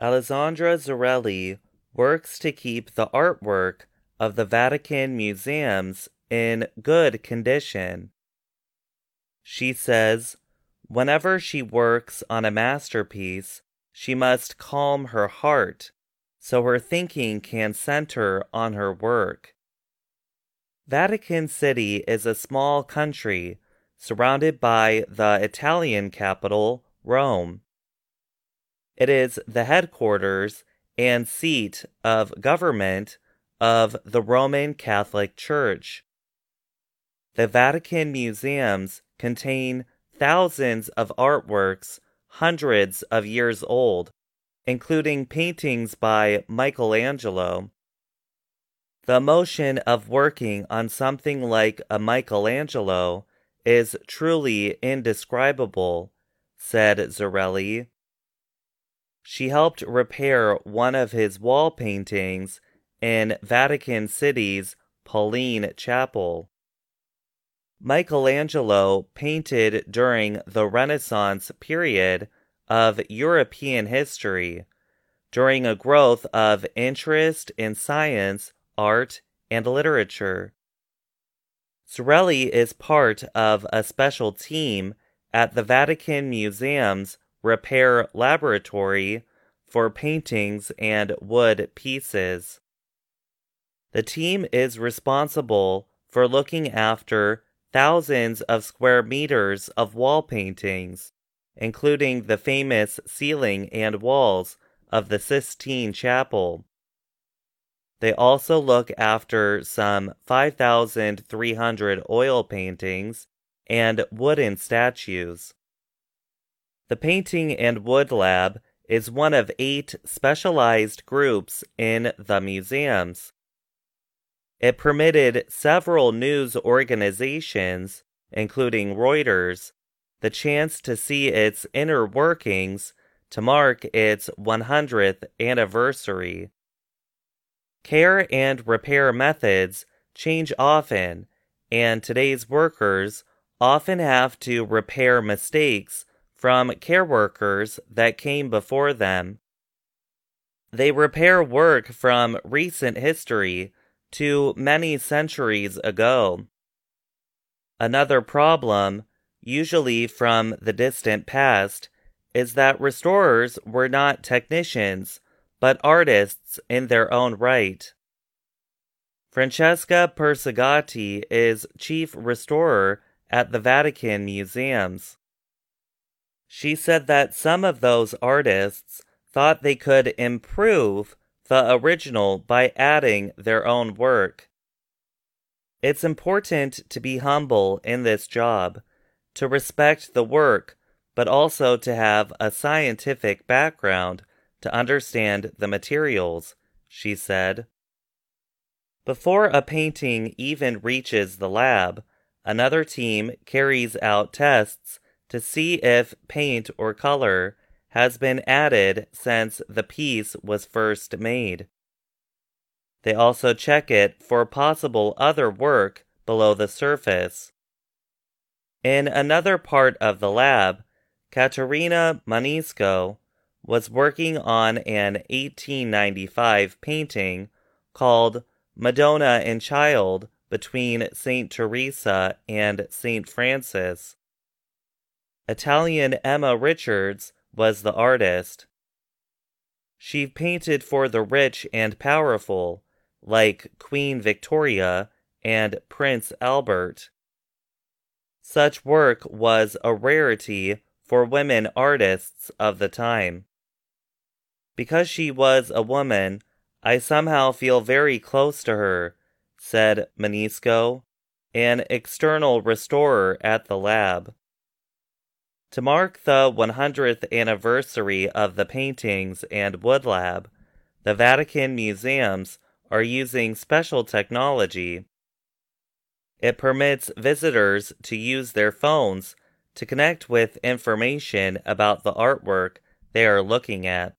Alessandra Zarelli works to keep the artwork of the Vatican museums in good condition. She says, whenever she works on a masterpiece, she must calm her heart so her thinking can center on her work. Vatican City is a small country surrounded by the Italian capital, Rome. It is the headquarters and seat of government of the Roman Catholic Church. The Vatican museums contain thousands of artworks hundreds of years old, including paintings by Michelangelo. The emotion of working on something like a Michelangelo is truly indescribable, said Zarelli. She helped repair one of his wall paintings in Vatican City's Pauline Chapel. Michelangelo painted during the Renaissance period of European history, during a growth of interest in science, art, and literature. Zarelli is part of a special team at the Vatican Museum's Repair Laboratory for paintings and wood pieces. The team is responsible for looking after thousands of square meters of wall paintings, including the famous ceiling and walls of the Sistine Chapel. They also look after some 5,300 oil paintings and wooden statues. The Painting and Wood Lab is one of eight specialized groups in the museums. It permitted several news organizations, including Reuters, the chance to see its inner workings to mark its 100th anniversary. Care and repair methods change often, and today's workers often have to repair mistakes from care workers that came before them. They repair work from recent history to many centuries ago. Another problem, usually from the distant past, is that restorers were not technicians, but artists in their own right. Francesca Persegati is chief restorer at the Vatican Museums. She said that some of those artists thought they could improve the original by adding their own work. It's important to be humble in this job, to respect the work, but also to have a scientific background to understand the materials, she said. Before a painting even reaches the lab, another team carries out tests to see if paint or color has been added since the piece was first made. They also check it for possible other work below the surface. In another part of the lab, Caterina Manisco was working on an 1895 painting called Madonna and Child between St. Teresa and St. Francis. Italian Emma Richards was the artist. She painted for the rich and powerful, like Queen Victoria and Prince Albert. Such work was a rarity for women artists of the time. Because she was a woman, I somehow feel very close to her, said Manisco, an external restorer at the lab. To mark the 100th anniversary of the paintings and wood lab, the Vatican museums are using special technology. It permits visitors to use their phones to connect with information about the artwork they are looking at.